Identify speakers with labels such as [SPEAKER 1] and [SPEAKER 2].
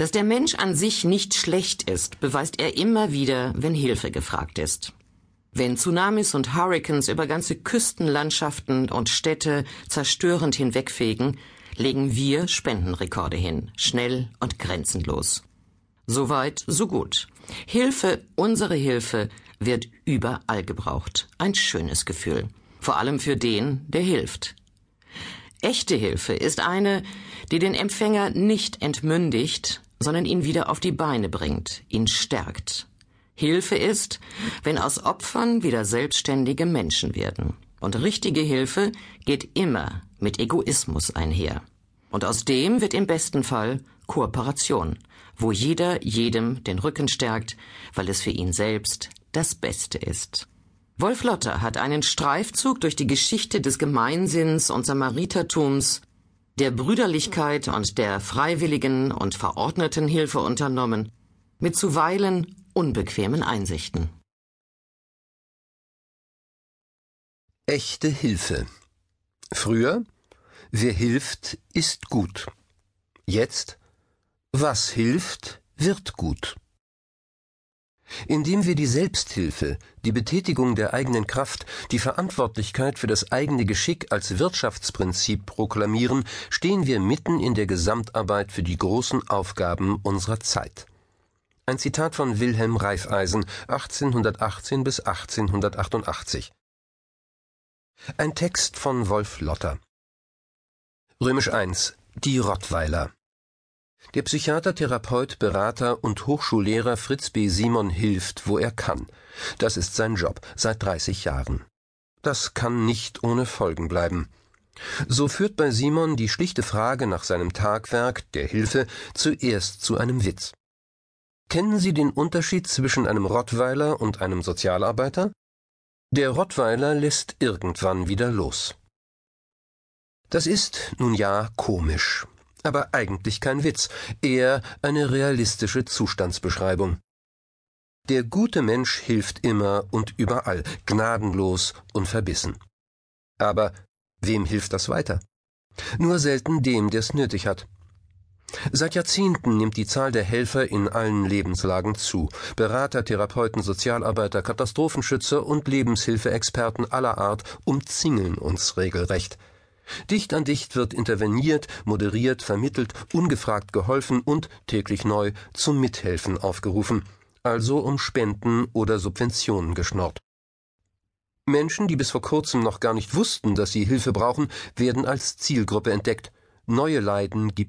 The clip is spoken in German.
[SPEAKER 1] Dass der Mensch an sich nicht schlecht ist, beweist er immer wieder, wenn Hilfe gefragt ist. Wenn Tsunamis und Hurrikans über ganze Küstenlandschaften und Städte zerstörend hinwegfegen, legen wir Spendenrekorde hin, schnell und grenzenlos. Soweit, so gut. Hilfe, unsere Hilfe, wird überall gebraucht. Ein schönes Gefühl. Vor allem für den, der hilft. Echte Hilfe ist eine, die den Empfänger nicht entmündigt, sondern ihn wieder auf die Beine bringt, ihn stärkt. Hilfe ist, wenn aus Opfern wieder selbstständige Menschen werden. Und richtige Hilfe geht immer mit Egoismus einher. Und aus dem wird im besten Fall Kooperation, wo jeder jedem den Rücken stärkt, weil es für ihn selbst das Beste ist. Wolf Lotter hat einen Streifzug durch die Geschichte des Gemeinsinns und Samaritertums der Brüderlichkeit und der freiwilligen und verordneten Hilfe unternommen, mit zuweilen unbequemen Einsichten.
[SPEAKER 2] Echte Hilfe. Früher, wer hilft, ist gut. Jetzt, was hilft, wird gut. Indem wir die Selbsthilfe, die Betätigung der eigenen Kraft, die Verantwortlichkeit für das eigene Geschick als Wirtschaftsprinzip proklamieren, stehen wir mitten in der Gesamtarbeit für die großen Aufgaben unserer Zeit. Ein Zitat von Wilhelm Reifeisen 1818 bis 1888. Ein Text von Wolf Lotter. Römisch 1. Die Rottweiler. Der Psychiater, Therapeut, Berater und Hochschullehrer Fritz B. Simon hilft, wo er kann. Das ist sein Job seit 30 Jahren. Das kann nicht ohne Folgen bleiben. So führt bei Simon die schlichte Frage nach seinem Tagwerk der Hilfe zuerst zu einem Witz. Kennen Sie den Unterschied zwischen einem Rottweiler und einem Sozialarbeiter? Der Rottweiler lässt irgendwann wieder los. Das ist, nun ja, komisch aber eigentlich kein Witz, eher eine realistische Zustandsbeschreibung. Der gute Mensch hilft immer und überall, gnadenlos und verbissen. Aber wem hilft das weiter? Nur selten dem, der es nötig hat. Seit Jahrzehnten nimmt die Zahl der Helfer in allen Lebenslagen zu. Berater, Therapeuten, Sozialarbeiter, Katastrophenschützer und Lebenshilfeexperten aller Art umzingeln uns regelrecht. Dicht an dicht wird interveniert, moderiert, vermittelt, ungefragt geholfen und täglich neu zum Mithelfen aufgerufen, also um Spenden oder Subventionen geschnorrt. Menschen, die bis vor kurzem noch gar nicht wussten, dass sie Hilfe brauchen, werden als Zielgruppe entdeckt. Neue Leiden gibt es